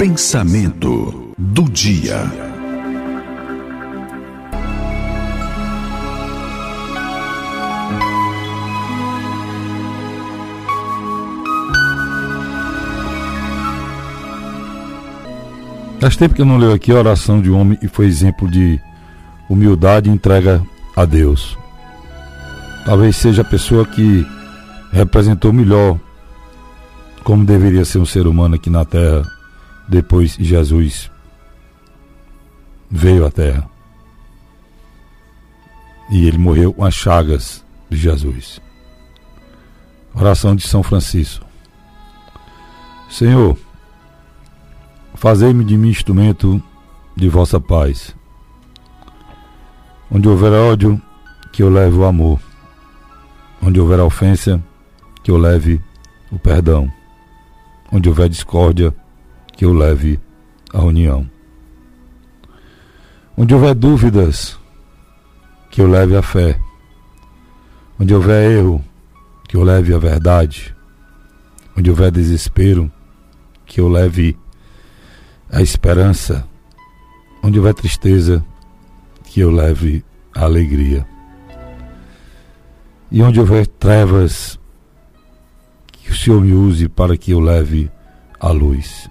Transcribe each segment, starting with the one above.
Pensamento do dia. Faz tempo que eu não leio aqui a oração de um homem e foi exemplo de humildade e entrega a Deus. Talvez seja a pessoa que representou melhor como deveria ser um ser humano aqui na Terra depois Jesus veio à Terra. E ele morreu com as chagas de Jesus. Oração de São Francisco. Senhor, fazei-me de mim instrumento de vossa paz. Onde houver ódio, que eu leve o amor. Onde houver ofensa, que eu leve o perdão. Onde houver discórdia, que eu leve a união. Onde houver dúvidas, que eu leve a fé. Onde houver erro, que eu leve a verdade. Onde houver desespero, que eu leve a esperança. Onde houver tristeza, que eu leve a alegria. E onde houver trevas, que o Senhor me use para que eu leve a luz.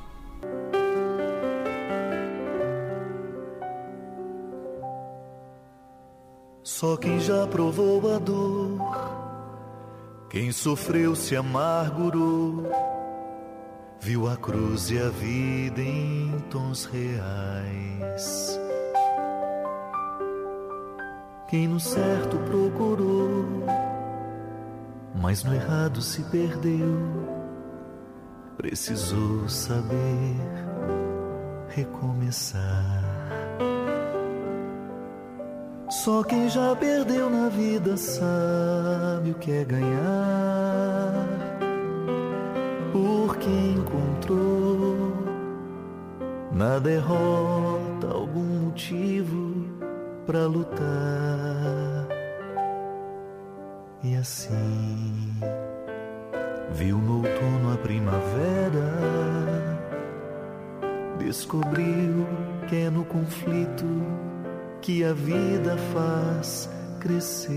Só quem já provou a dor, quem sofreu se amargurou, viu a cruz e a vida em tons reais. Quem no certo procurou, mas no errado se perdeu, precisou saber recomeçar. Só quem já perdeu na vida sabe o que é ganhar. Porque encontrou na derrota algum motivo para lutar. E assim viu no outono a primavera, descobriu que é no conflito que a vida faz crescer.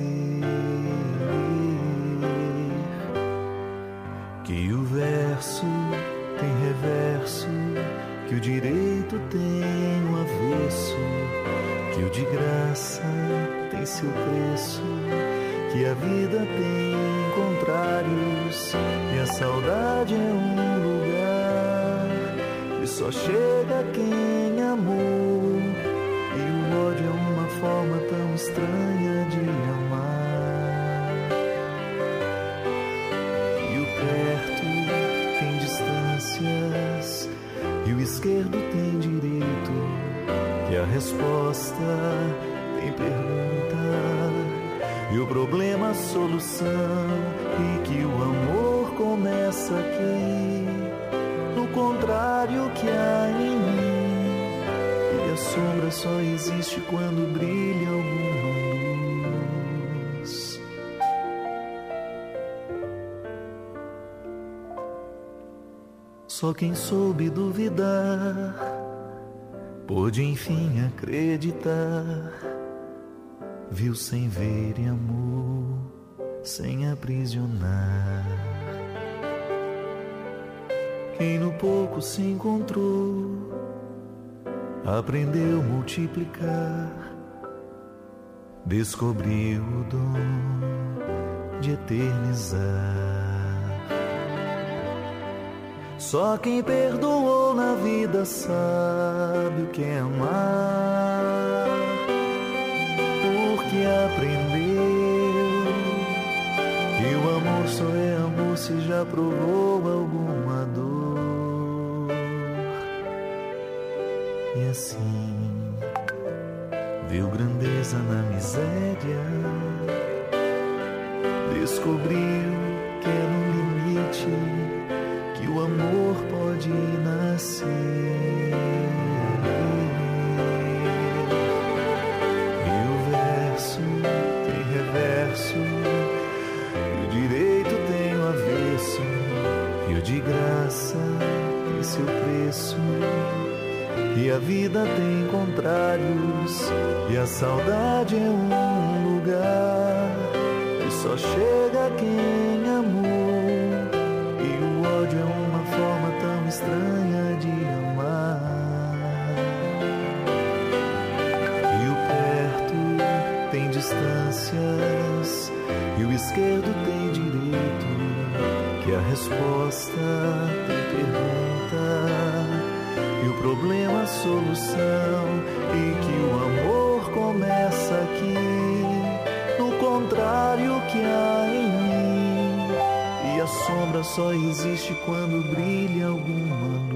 Que o verso tem reverso, que o direito tem um avesso, que o de graça tem seu preço, que a vida tem contrários, e a saudade é um lugar que só chega quem amou e o esquerdo tem direito. Que a resposta tem pergunta, e o problema a solução. E que o amor começa aqui, no contrário que há em mim a sombra só existe quando brilha alguma Só quem soube duvidar pôde enfim acreditar. Viu sem ver e amor, sem aprisionar. Quem no pouco se encontrou aprendeu a multiplicar, descobriu o dom de eternizar. Só quem perdoou na vida sabe o que é amar, porque aprendeu que o amor só é amor se já provou alguma dor. E assim viu grandeza na miséria, descobriu que é no limite direito tem o avesso, e o de graça tem seu preço. E a vida tem contrários, e a saudade é um lugar que só chega quem amou. E o ódio é uma forma tão estranha de amar. E o perto tem distâncias, e o esquerdo tem a resposta tem pergunta. E o problema a solução e que o amor começa aqui. No contrário que há em mim? E a sombra só existe quando brilha alguma luz